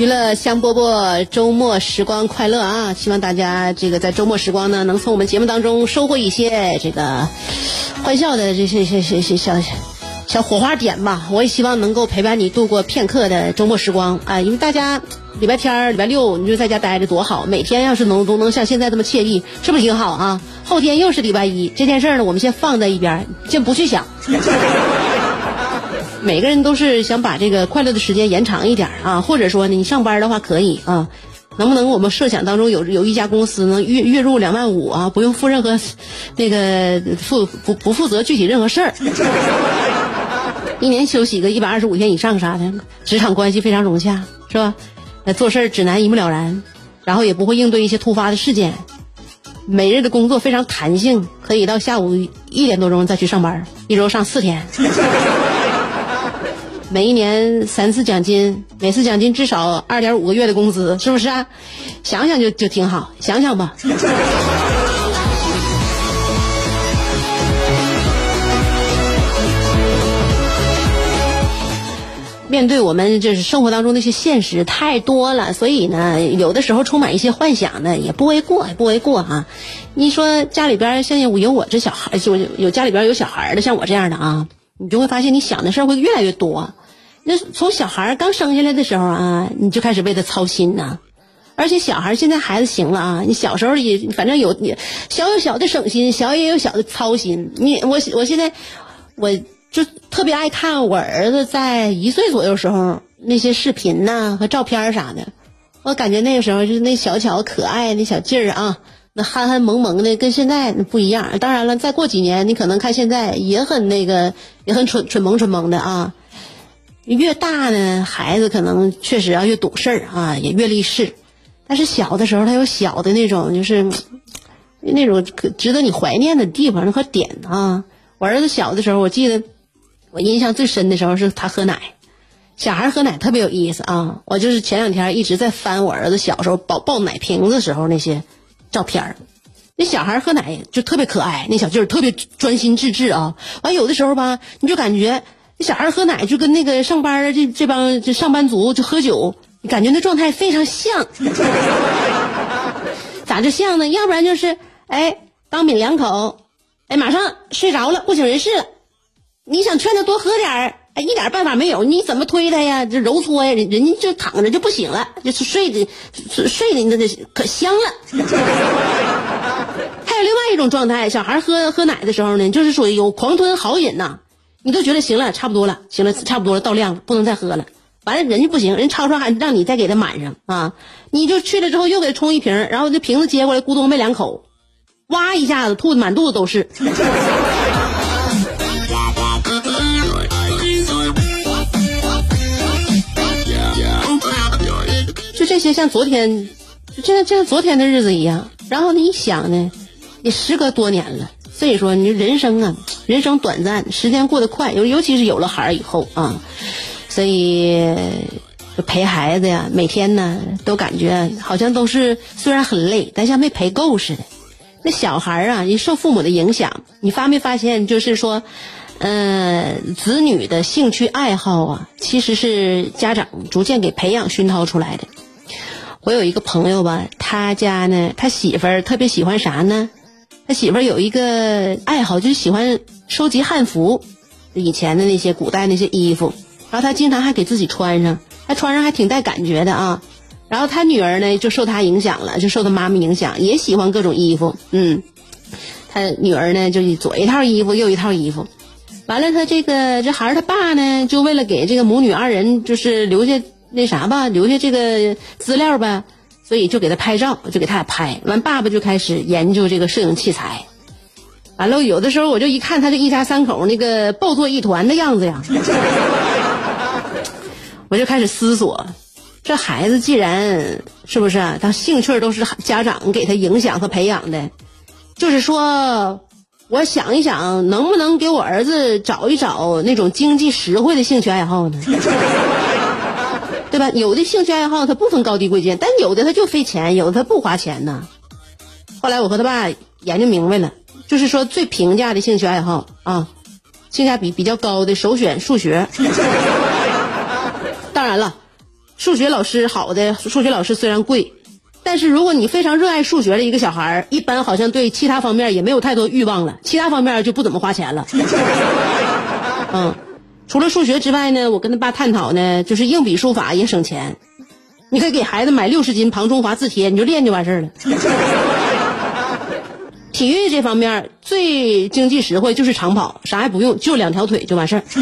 娱乐香饽饽，周末时光快乐啊！希望大家这个在周末时光呢，能从我们节目当中收获一些这个欢笑的这些些些些小小火花点吧。我也希望能够陪伴你度过片刻的周末时光啊！因为大家礼拜天、礼拜六你就在家待着多好，每天要是能都能像现在这么惬意，是不是挺好啊？后天又是礼拜一，这件事呢，我们先放在一边，先不去想。每个人都是想把这个快乐的时间延长一点啊，或者说呢，你上班的话可以啊，能不能我们设想当中有有一家公司能月月入两万五啊，不用负任何那个负不不负责具体任何事儿，一年休息个一百二十五天以上啥的，职场关系非常融洽，是吧？那做事指南一目了然，然后也不会应对一些突发的事件，每日的工作非常弹性，可以到下午一点多钟再去上班，一周上四天。每一年三次奖金，每次奖金至少二点五个月的工资，是不是啊？想想就就挺好，想想吧。面对我们就是生活当中那些现实太多了，所以呢，有的时候充满一些幻想呢，也不为过，也不为过啊。你说家里边像有我这小孩，就有家里边有小孩的，像我这样的啊，你就会发现你想的事儿会越来越多。那从小孩刚生下来的时候啊，你就开始为他操心呐。而且小孩现在孩子行了啊，你小时候也反正有也小有小的省心，小也有小的操心。你我我现在我。就特别爱看我儿子在一岁左右时候那些视频呐和照片啥的，我感觉那个时候就是那小巧可爱那小劲儿啊，那憨憨萌萌的跟现在不一样。当然了，再过几年你可能看现在也很那个，也很蠢蠢萌蠢萌的啊。越大呢，孩子可能确实啊越懂事儿啊，也越立事。但是小的时候他有小的那种就是那种值得你怀念的地方和点啊。我儿子小的时候，我记得。我印象最深的时候是他喝奶，小孩喝奶特别有意思啊！我就是前两天一直在翻我儿子小时候抱抱奶瓶子时候那些照片儿。那小孩喝奶就特别可爱，那小劲儿特别专心致志啊。完有的时候吧，你就感觉小孩喝奶就跟那个上班这这帮这上班族就喝酒，感觉那状态非常像。咋就像呢？要不然就是哎，刚抿两口，哎，马上睡着了，不省人事了。你想劝他多喝点儿，哎，一点办法没有。你怎么推他呀？这揉搓呀，人人家就躺着就不醒了，就是睡的，睡的那那可香了。还有另外一种状态，小孩喝喝奶的时候呢，就是属于有狂吞豪饮呐。你都觉得行了，差不多了，行了，差不多了，到量了，不能再喝了。完了，人家不行，人超超还让你再给他满上啊。你就去了之后又给他冲一瓶，然后这瓶子接过来，咕咚没两口，哇一下子吐的满肚子都是。就这些像昨天，就像就像昨天的日子一样。然后呢，一想呢，也时隔多年了。所以说，你人生啊，人生短暂，时间过得快，尤尤其是有了孩儿以后啊，所以陪孩子呀，每天呢都感觉好像都是虽然很累，但像没陪够似的。那小孩啊，一受父母的影响，你发没发现？就是说，嗯，子女的兴趣爱好啊，其实是家长逐渐给培养熏陶出来的。我有一个朋友吧，他家呢，他媳妇儿特别喜欢啥呢？他媳妇儿有一个爱好，就是喜欢收集汉服，以前的那些古代那些衣服，然后他经常还给自己穿上，他穿上还挺带感觉的啊。然后他女儿呢，就受他影响了，就受他妈妈影响，也喜欢各种衣服，嗯。他女儿呢就左一套衣服右一套衣服，完了他这个这孩儿他爸呢就为了给这个母女二人就是留下那啥吧，留下这个资料吧，所以就给他拍照，就给他俩拍。完爸爸就开始研究这个摄影器材。完了，有的时候我就一看他这一家三口那个抱作一团的样子呀，我就开始思索，这孩子既然是不是，他兴趣都是家长给他影响和培养的，就是说，我想一想，能不能给我儿子找一找那种经济实惠的兴趣爱好呢？有的兴趣爱好它不分高低贵贱，但有的他就费钱，有的他不花钱呢。后来我和他爸研究明白了。就是说，最平价的兴趣爱好啊，性价比比较高的首选数学。当然了，数学老师好的数学老师虽然贵，但是如果你非常热爱数学的一个小孩，一般好像对其他方面也没有太多欲望了，其他方面就不怎么花钱了。嗯，除了数学之外呢，我跟他爸探讨呢，就是硬笔书法也省钱，你可以给孩子买六十斤庞中华字帖，你就练就完事儿了。体育这方面最经济实惠就是长跑，啥也不用，就两条腿就完事儿。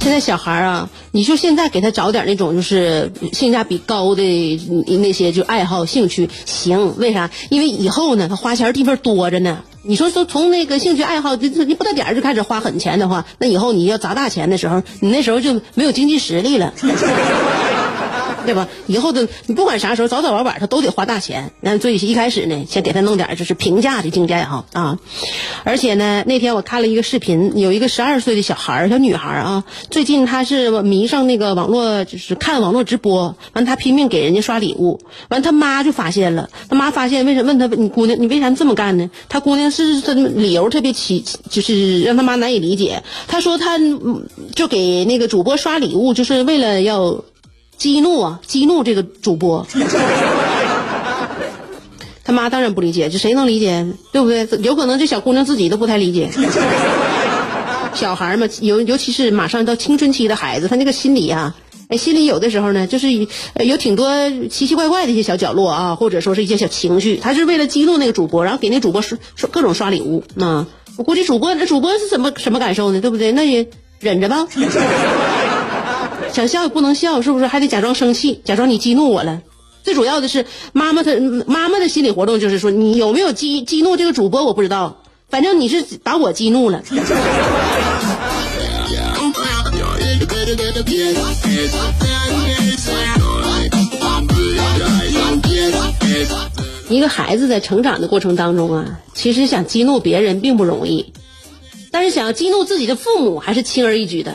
现在小孩啊，你说现在给他找点那种就是性价比高的那些就爱好兴趣行？为啥？因为以后呢，他花钱地方多着呢。你说说从那个兴趣爱好，你你不到点就开始花狠钱的话，那以后你要砸大钱的时候，你那时候就没有经济实力了。对吧？以后的你不管啥时候早早晚晚他都得花大钱。那所以一开始呢，先给他弄点就是平价的经济爱好啊。而且呢，那天我看了一个视频，有一个十二岁的小孩小女孩啊，最近她是迷上那个网络，就是看网络直播。完，她拼命给人家刷礼物。完，他妈就发现了，他妈发现为什么问他你姑娘你为啥这么干呢？他姑娘是他理由特别奇，就是让他妈难以理解。他说他就给那个主播刷礼物，就是为了要。激怒啊！激怒这个主播，他妈当然不理解，这谁能理解？对不对？有可能这小姑娘自己都不太理解。小孩嘛，尤尤其是马上到青春期的孩子，他那个心理啊，哎，心里有的时候呢，就是有挺多奇奇怪怪的一些小角落啊，或者说是一些小情绪。他是为了激怒那个主播，然后给那主播刷刷各种刷礼物。那我估计主播那主播是怎么什么感受呢？对不对？那也忍着吧。想笑也不能笑，是不是？还得假装生气，假装你激怒我了。最主要的是，妈妈她妈妈的心理活动就是说，你有没有激激怒这个主播，我不知道。反正你是把我激怒了。一个孩子在成长的过程当中啊，其实想激怒别人并不容易，但是想要激怒自己的父母还是轻而易举的。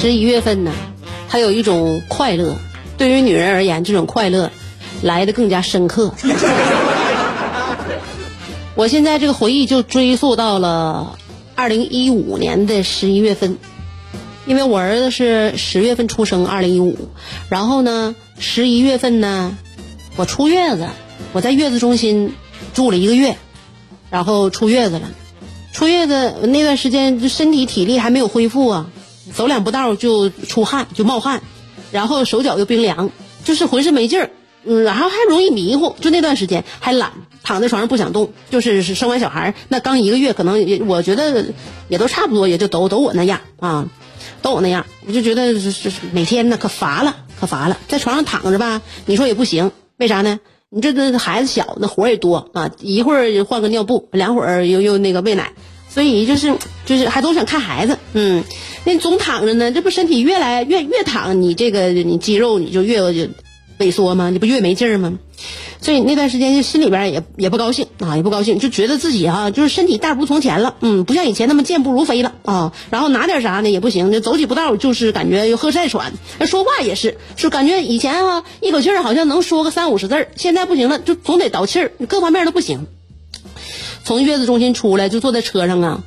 十一月份呢，还有一种快乐，对于女人而言，这种快乐来的更加深刻。我现在这个回忆就追溯到了二零一五年的十一月份，因为我儿子是十月份出生，二零一五，然后呢，十一月份呢，我出月子，我在月子中心住了一个月，然后出月子了，出月子那段时间身体体力还没有恢复啊。走两步道就出汗，就冒汗，然后手脚又冰凉，就是浑身没劲儿。嗯，然后还容易迷糊，就那段时间还懒，躺在床上不想动。就是生完小孩那刚一个月，可能也我觉得也都差不多，也就都都我那样啊，都我那样。我就觉得是是每天呢可乏了，可乏了，在床上躺着吧，你说也不行，为啥呢？你这这孩子小，那活也多啊，一会儿换个尿布，两会儿又又那个喂奶，所以就是就是还都想看孩子，嗯，那总躺着呢，这不身体越来越越躺，你这个你肌肉你就越萎缩吗？你不越没劲儿吗？所以那段时间就心里边也也不高兴啊，也不高兴，就觉得自己啊，就是身体大不如从前了，嗯，不像以前那么健步如飞了啊。然后拿点啥呢也不行，就走几步道就是感觉又喝晒喘。说话也是，就感觉以前啊一口气儿好像能说个三五十字儿，现在不行了，就总得倒气儿，各方面都不行。从月子中心出来就坐在车上啊，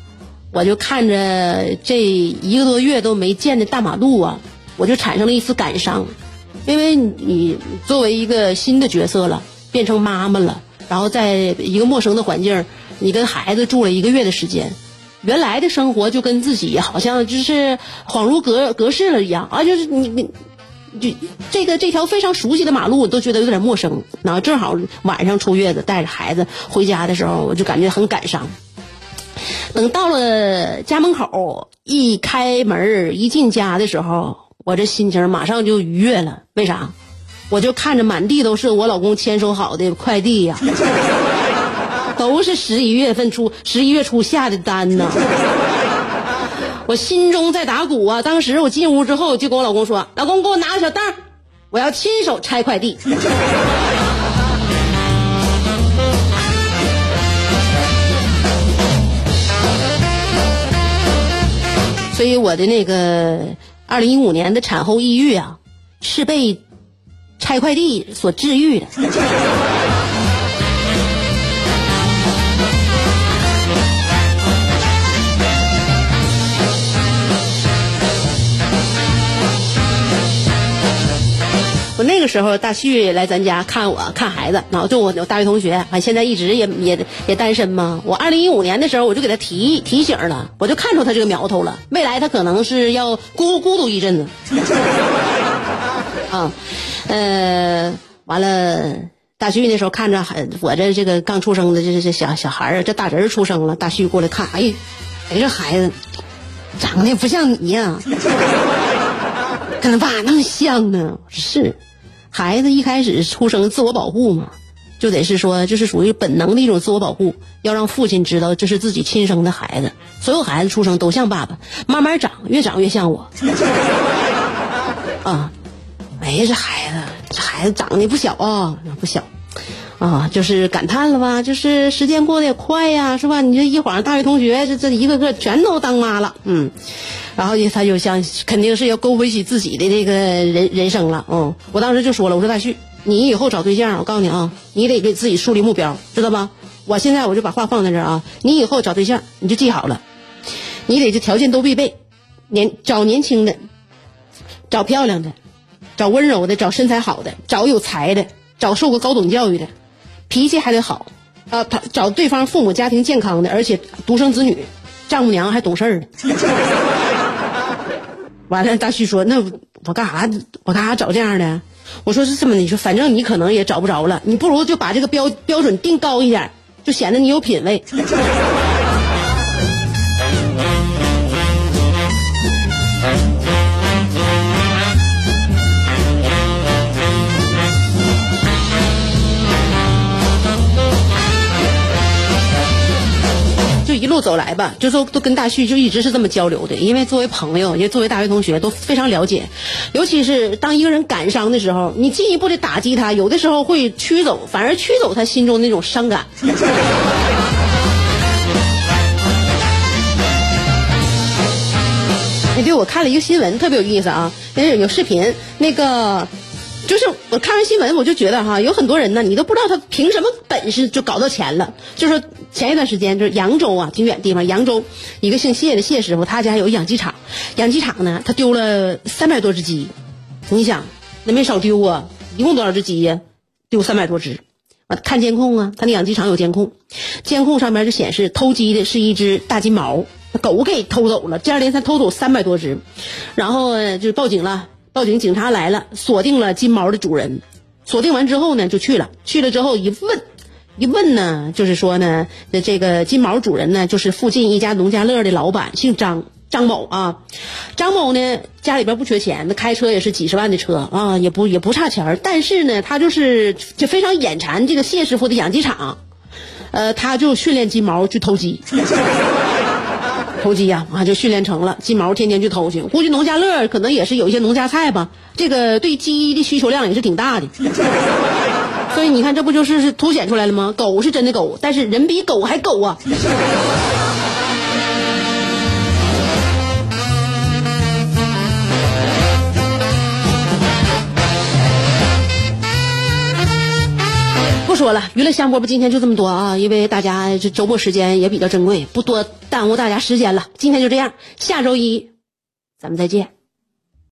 我就看着这一个多月都没见的大马路啊，我就产生了一丝感伤。因为你作为一个新的角色了，变成妈妈了，然后在一个陌生的环境，你跟孩子住了一个月的时间，原来的生活就跟自己好像就是恍如隔隔世了一样啊！就是你你就这个这条非常熟悉的马路，我都觉得有点陌生。然后正好晚上出月子，带着孩子回家的时候，我就感觉很感伤。等到了家门口，一开门一进家的时候。我这心情马上就愉悦了，为啥？我就看着满地都是我老公签收好的快递呀，都是十一月份初、十一月初下的单呢。我心中在打鼓啊！当时我进屋之后，就跟我老公说：“老公，给我拿个小袋我要亲手拆快递。” 所以我的那个。二零一五年的产后抑郁啊，是被拆快递所治愈的。那个时候，大旭来咱家看我看孩子，然后就我我大学同学，啊，现在一直也也也单身嘛。我二零一五年的时候，我就给他提提醒了，我就看出他这个苗头了，未来他可能是要孤孤独一阵子。啊，呃，完了，大旭那时候看着我这这个刚出生的这这小小孩儿，这大侄儿出生了，大旭过来看，哎，哎这孩子长得不像你呀。跟他爸那么像呢？是，孩子一开始出生自我保护嘛，就得是说，这是属于本能的一种自我保护，要让父亲知道这是自己亲生的孩子。所有孩子出生都像爸爸，慢慢长，越长越像我。啊，哎呀，这孩子，这孩子长得不小啊，不小。啊，就是感叹了吧？就是时间过得也快呀，是吧？你这一晃，大学同学这这一个个全都当妈了，嗯，然后他就想，肯定是要勾回起自己的这个人人生了，嗯，我当时就说了，我说大旭，你以后找对象，我告诉你啊，你得给自己树立目标，知道吧？我现在我就把话放在这儿啊，你以后找对象，你就记好了，你得这条件都必备，年找年轻的，找漂亮的，找温柔的，找身材好的，找有才的，找受过高等教育的。脾气还得好，啊，他找对方父母家庭健康的，而且独生子女，丈母娘还懂事儿。完了，大旭说：“那我干啥？我干啥找这样的？”我说：“是这么的，你说反正你可能也找不着了，你不如就把这个标标准定高一点，就显得你有品位。”路走来吧，就说都跟大旭就一直是这么交流的，因为作为朋友，也作为大学同学，都非常了解。尤其是当一个人感伤的时候，你进一步的打击他，有的时候会驱走，反而驱走他心中那种伤感。哎，对，我看了一个新闻，特别有意思啊，是有视频，那个。就是我看完新闻，我就觉得哈，有很多人呢，你都不知道他凭什么本事就搞到钱了。就是前一段时间，就是扬州啊，挺远地方，扬州一个姓谢的谢师傅，他家有养鸡场，养鸡场呢，他丢了三百多只鸡，你想那没少丢啊，一共多少只鸡呀？丢三百多只，完看监控啊，他那养鸡场有监控，监控上面就显示偷鸡的是一只大金毛，狗给偷走了，接二连三偷走三百多只，然后就报警了。报警，警察来了，锁定了金毛的主人。锁定完之后呢，就去了。去了之后一问，一问呢，就是说呢，这个金毛主人呢，就是附近一家农家乐的老板，姓张，张某啊。张某呢，家里边不缺钱，那开车也是几十万的车啊，也不也不差钱但是呢，他就是就非常眼馋这个谢师傅的养鸡场，呃，他就训练金毛去偷鸡。偷鸡呀，啊，就训练成了。金毛天天去偷去，估计农家乐可能也是有一些农家菜吧。这个对鸡的需求量也是挺大的。所以你看，这不就是凸显出来了吗？狗是真的狗，但是人比狗还狗啊。不说了，娱乐香饽饽今天就这么多啊，因为大家这周末时间也比较珍贵，不多耽误大家时间了。今天就这样，下周一咱们再见。